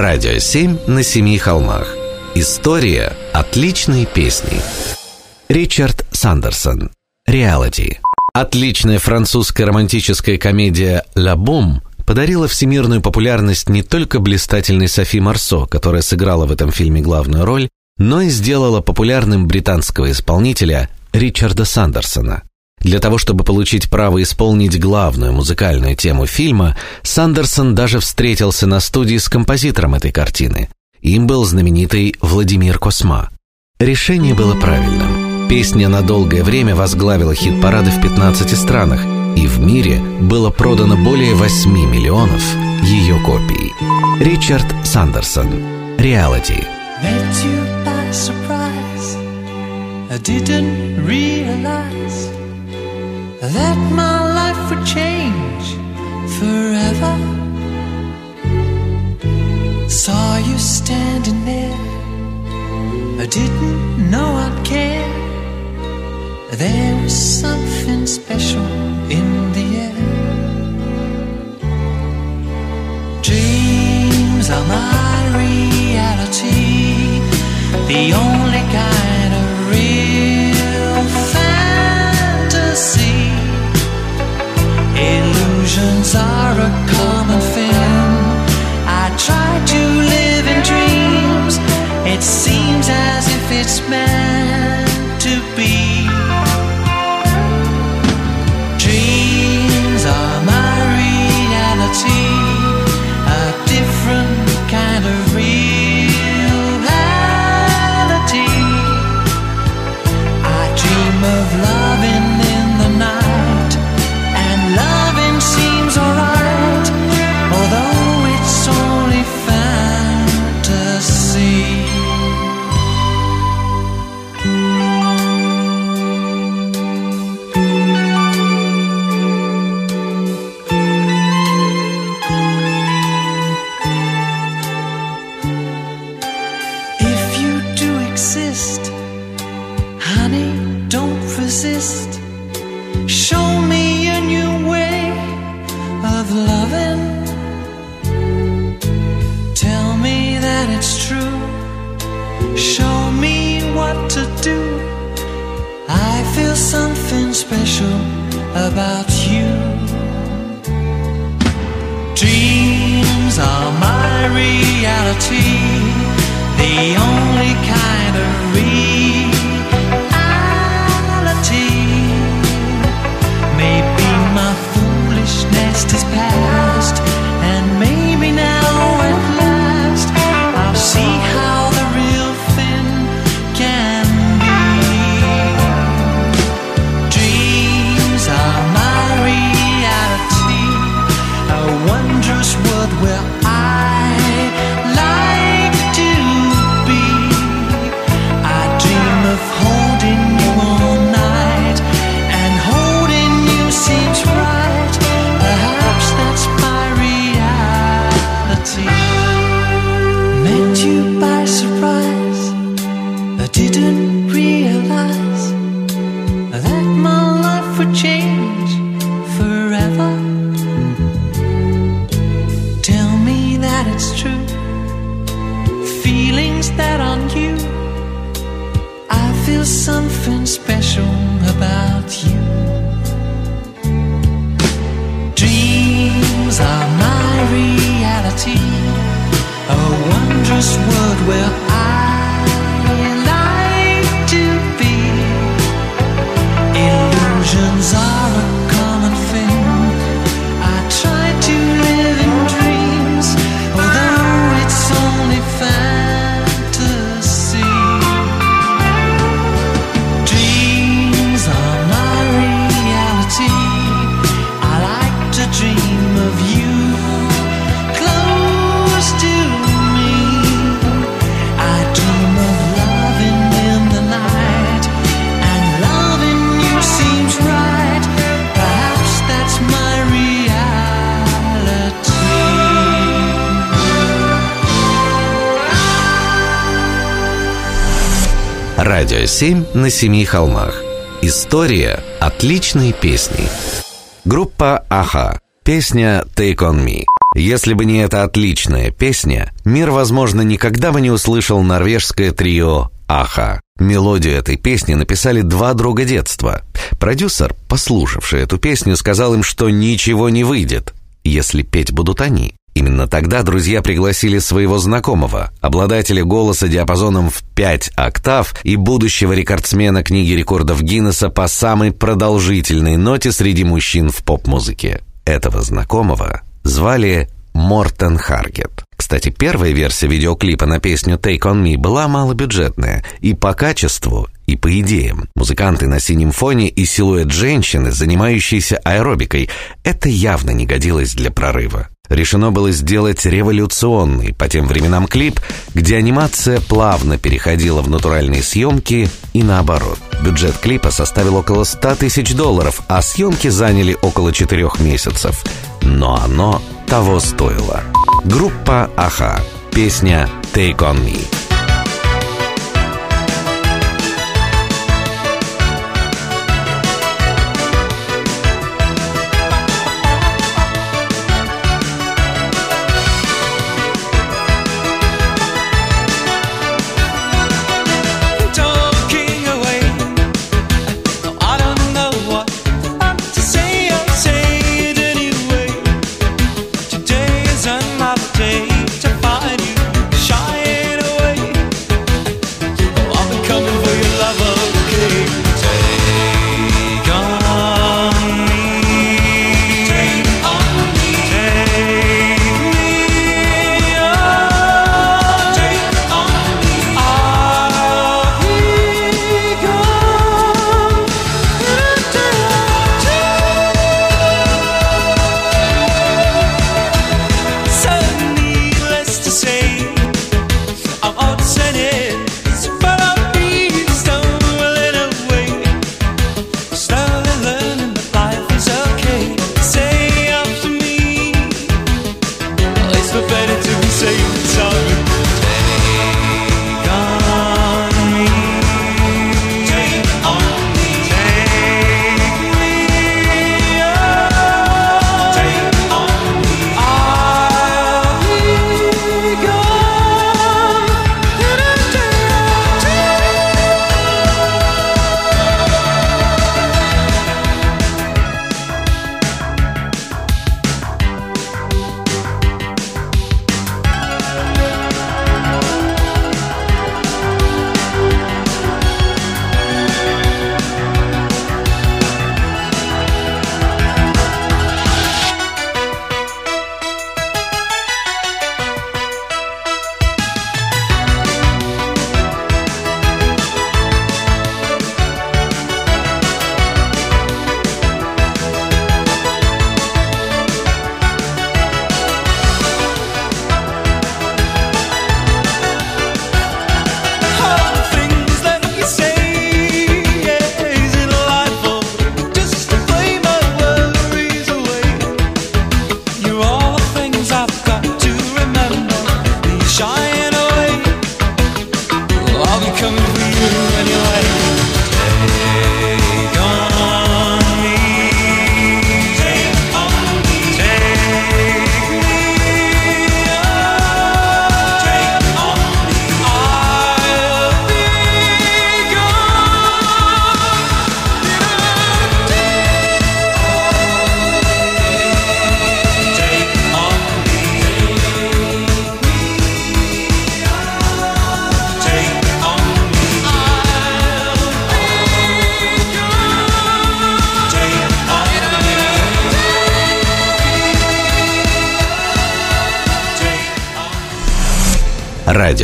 Радио 7 на семи холмах. История отличной песни. Ричард Сандерсон. Реалити. Отличная французская романтическая комедия «Ла Бом» подарила всемирную популярность не только блистательной Софи Марсо, которая сыграла в этом фильме главную роль, но и сделала популярным британского исполнителя Ричарда Сандерсона. Для того, чтобы получить право исполнить главную музыкальную тему фильма, Сандерсон даже встретился на студии с композитором этой картины. Им был знаменитый Владимир Косма. Решение было правильным. Песня на долгое время возглавила хит-парады в 15 странах, и в мире было продано более 8 миллионов ее копий. Ричард Сандерсон. Реалити. I didn't realize that my life would change forever. Saw you standing there, I didn't know I'd care. There was something special in the air. Dreams are my reality, the only kind of real Illusions are a common thing. I try to live in dreams. It seems as if it's meant 7 на семи холмах. История отличной песни. Группа Аха. Песня Take On Me. Если бы не эта отличная песня, мир, возможно, никогда бы не услышал норвежское трио «Аха». Мелодию этой песни написали два друга детства. Продюсер, послушавший эту песню, сказал им, что ничего не выйдет, если петь будут они. Именно тогда друзья пригласили своего знакомого, обладателя голоса диапазоном в 5 октав и будущего рекордсмена книги рекордов Гиннесса по самой продолжительной ноте среди мужчин в поп-музыке. Этого знакомого звали Мортен Харгет. Кстати, первая версия видеоклипа на песню Take On Me была малобюджетная и по качеству, и по идеям. Музыканты на синем фоне и силуэт женщины, занимающейся аэробикой, это явно не годилось для прорыва. Решено было сделать революционный по тем временам клип, где анимация плавно переходила в натуральные съемки и наоборот. Бюджет клипа составил около 100 тысяч долларов, а съемки заняли около четырех месяцев. Но оно того стоило. Группа «Аха». Песня «Take on me».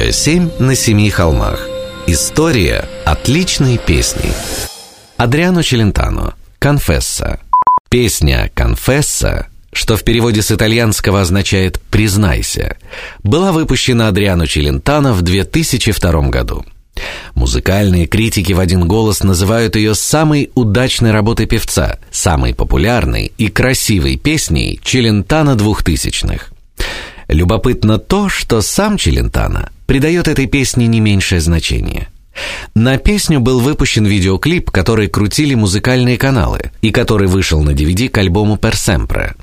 Радио 7 на семи холмах. История отличной песни. Адриано Челентано. «Конфесса». Песня «Конфесса» что в переводе с итальянского означает «признайся», была выпущена Адриано Челентано в 2002 году. Музыкальные критики в один голос называют ее самой удачной работой певца, самой популярной и красивой песней Челентано двухтысячных. Любопытно то, что сам Челентано придает этой песне не меньшее значение. На песню был выпущен видеоклип, который крутили музыкальные каналы и который вышел на DVD к альбому «Персемпре».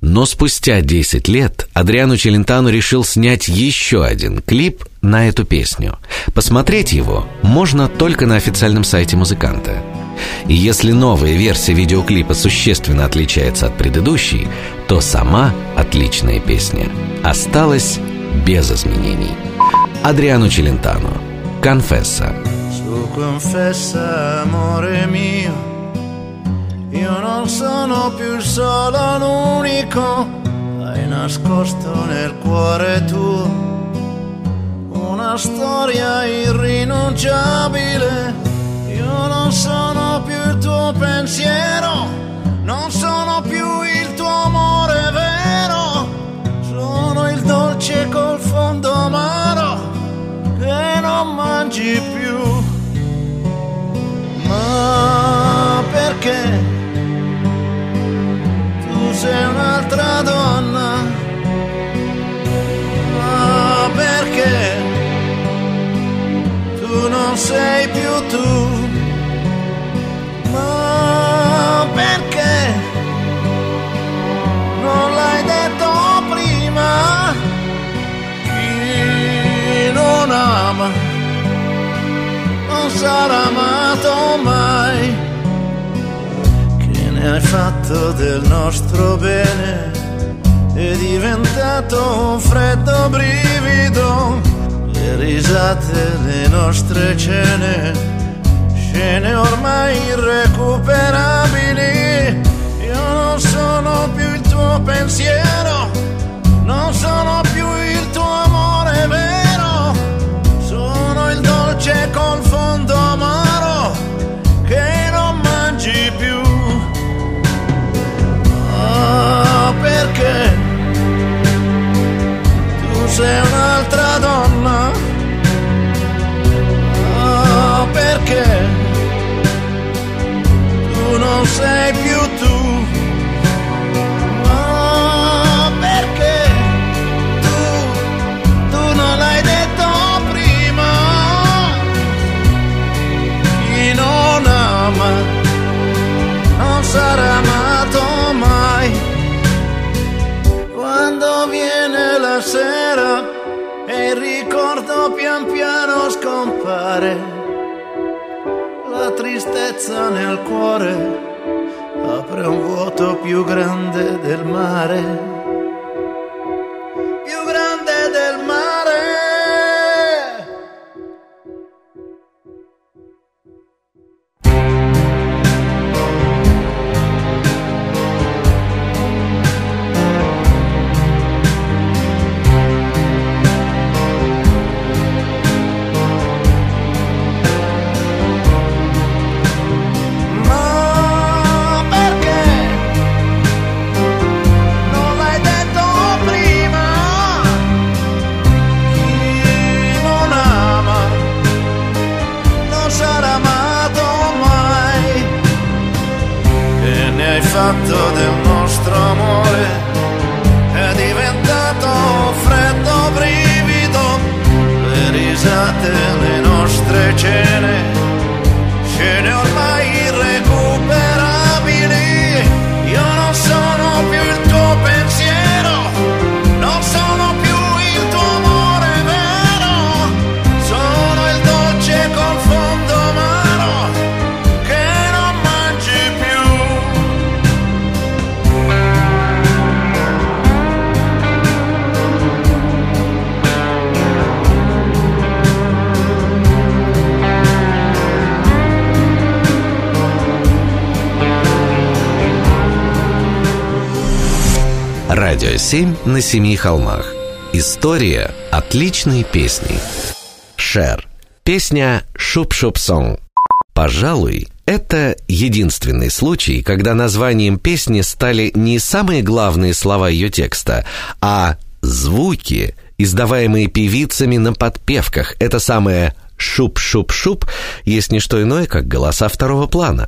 Но спустя 10 лет Адриану Челентану решил снять еще один клип на эту песню. Посмотреть его можно только на официальном сайте музыканта. И если новая версия видеоклипа существенно отличается от предыдущей, то сама отличная песня осталась без изменений. Адриано Челентано. Su confessa, amore mio, io non sono più solo l'unico, hai nascosto nel cuore tuo una storia irrinunciabile. Io non sono più il tuo pensiero, non sono più il tuo amore sarà amato mai. Che ne hai fatto del nostro bene? È diventato un freddo brivido. Le risate, le nostre cene, scene ormai irrecuperabili. Io non sono più il tuo pensiero, scompare, la tristezza nel cuore apre un vuoto più grande del mare. 7 на семи холмах. История отличной песни. Шер. Песня «Шуп-шуп-сон». Пожалуй, это единственный случай, когда названием песни стали не самые главные слова ее текста, а звуки, издаваемые певицами на подпевках. Это самое «шуп-шуп-шуп» есть не что иное, как голоса второго плана.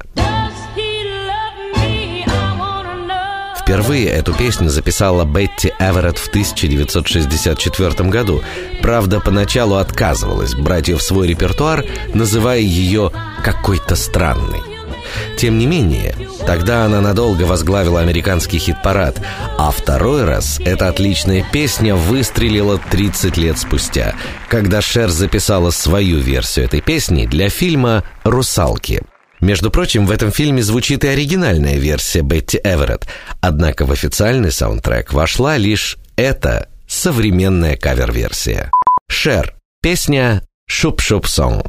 Впервые эту песню записала Бетти Эверетт в 1964 году. Правда, поначалу отказывалась брать ее в свой репертуар, называя ее «какой-то странной». Тем не менее, тогда она надолго возглавила американский хит-парад, а второй раз эта отличная песня выстрелила 30 лет спустя, когда Шер записала свою версию этой песни для фильма «Русалки». Между прочим, в этом фильме звучит и оригинальная версия Бетти Эверетт, однако в официальный саундтрек вошла лишь эта современная кавер-версия. Шер. Песня «Shoop Shoop Song».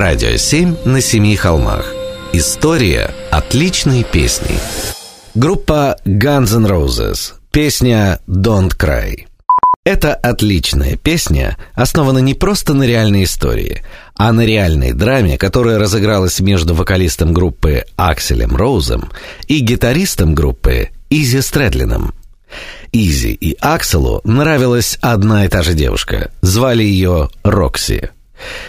Радио 7 на семи холмах. История отличной песни. Группа Guns N' Roses. Песня Don't Cry. Эта отличная песня основана не просто на реальной истории, а на реальной драме, которая разыгралась между вокалистом группы Акселем Роузом и гитаристом группы Изи Стрэдлином. Изи и Акселу нравилась одна и та же девушка. Звали ее Рокси.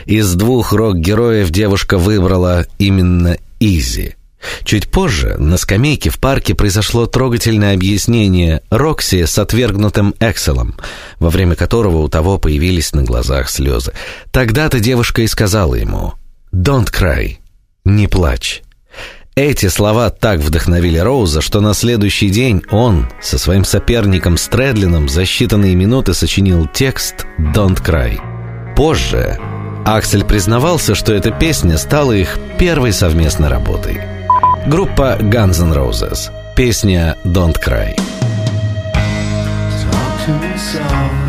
Из двух рок-героев девушка выбрала именно Изи. Чуть позже на скамейке в парке произошло трогательное объяснение Рокси с отвергнутым Экселом, во время которого у того появились на глазах слезы. Тогда-то девушка и сказала ему «Don't cry», «Не плачь». Эти слова так вдохновили Роуза, что на следующий день он со своим соперником Стрэдлином за считанные минуты сочинил текст «Don't cry». Позже Аксель признавался, что эта песня стала их первой совместной работой. Группа Guns N' Roses. Песня «Don't Cry». Talk to.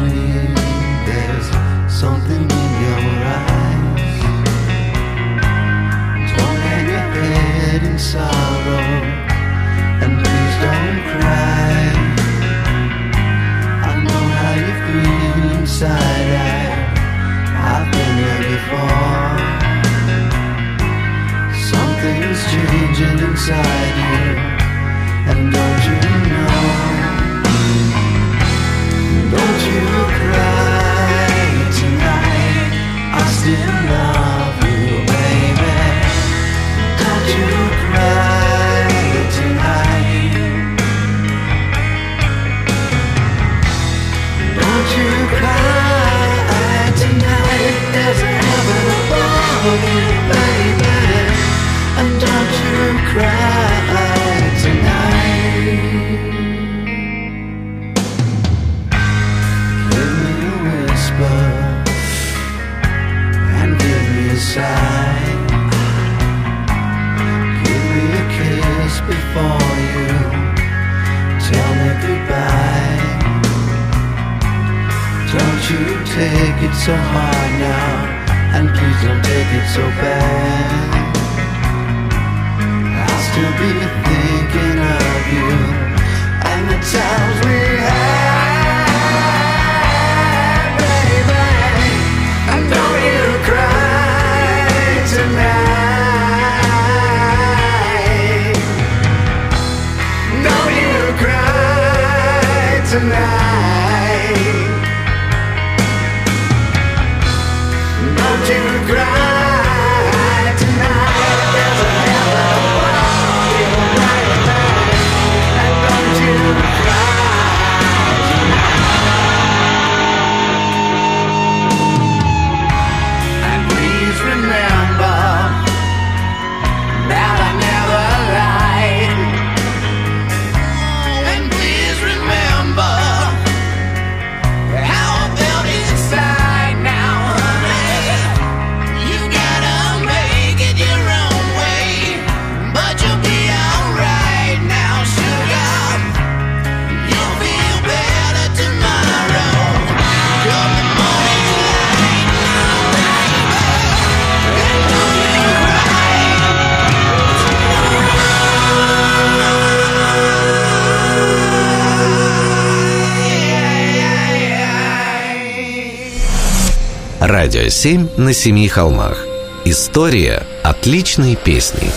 Радио 7 на семи холмах. История отличной песни.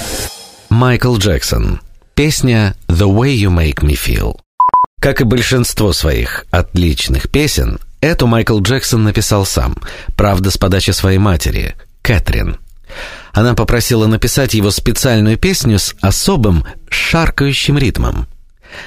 Майкл Джексон. Песня «The Way You Make Me Feel». Как и большинство своих отличных песен, эту Майкл Джексон написал сам, правда, с подачи своей матери, Кэтрин. Она попросила написать его специальную песню с особым шаркающим ритмом.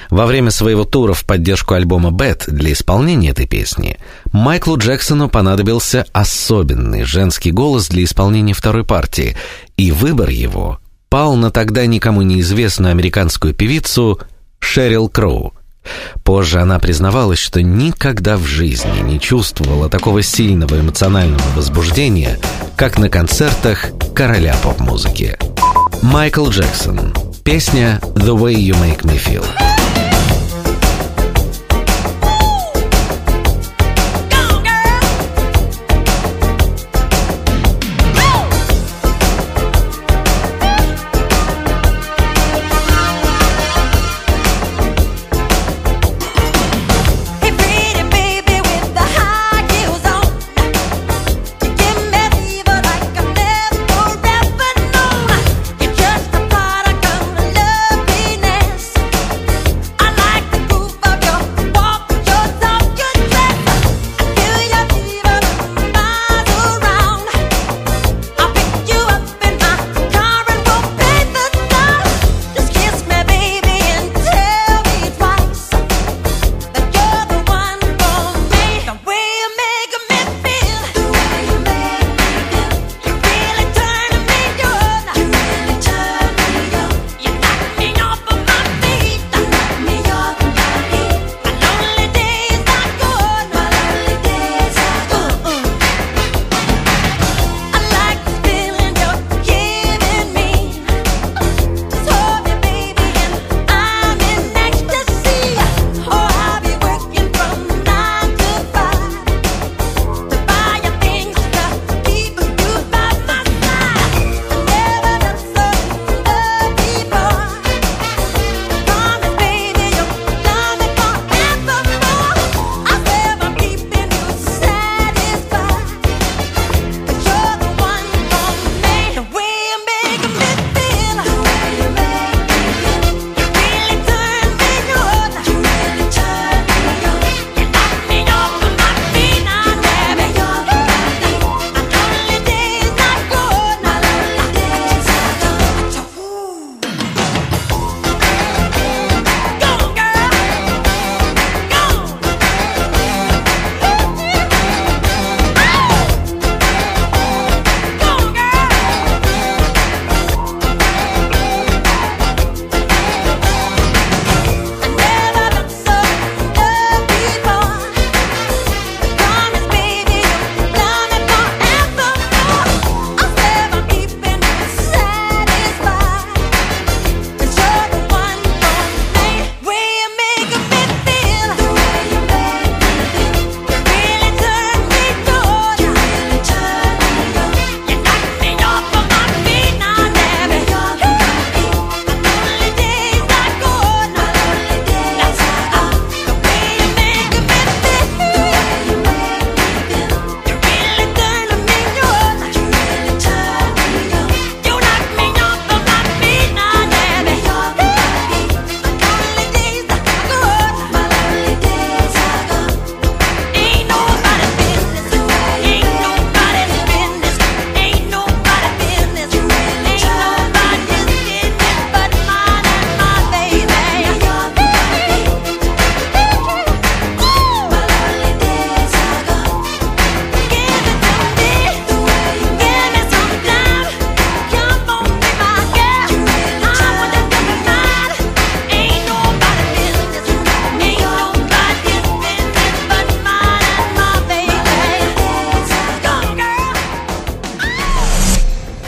Во время своего тура в поддержку альбома «Бэт» для исполнения этой песни Майклу Джексону понадобился особенный женский голос для исполнения второй партии, и выбор его пал на тогда никому неизвестную американскую певицу Шерил Кроу. Позже она признавалась, что никогда в жизни не чувствовала такого сильного эмоционального возбуждения, как на концертах короля поп-музыки. Майкл Джексон. Песня «The Way You Make Me Feel».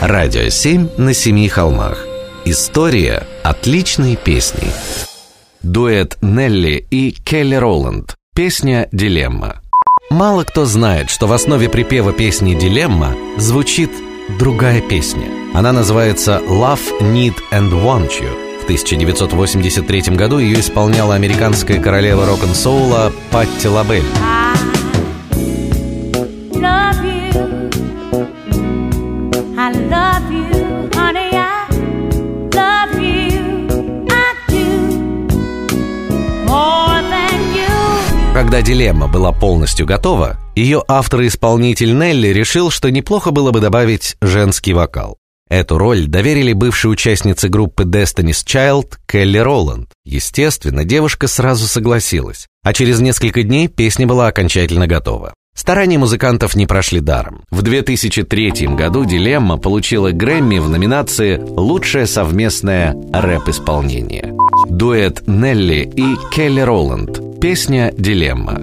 Радио 7 на семи холмах. История отличной песни. Дуэт Нелли и Келли Роланд. Песня «Дилемма». Мало кто знает, что в основе припева песни «Дилемма» звучит другая песня. Она называется «Love, Need and Want You». В 1983 году ее исполняла американская королева рок-н-соула Патти Лабель. Когда «Дилемма» была полностью готова, ее автор и исполнитель Нелли решил, что неплохо было бы добавить женский вокал. Эту роль доверили бывшей участнице группы Destiny's Child Келли Роланд. Естественно, девушка сразу согласилась, а через несколько дней песня была окончательно готова. Старания музыкантов не прошли даром. В 2003 году «Дилемма» получила Грэмми в номинации «Лучшее совместное рэп-исполнение». Дуэт Нелли и Келли Роланд. Песня «Дилемма».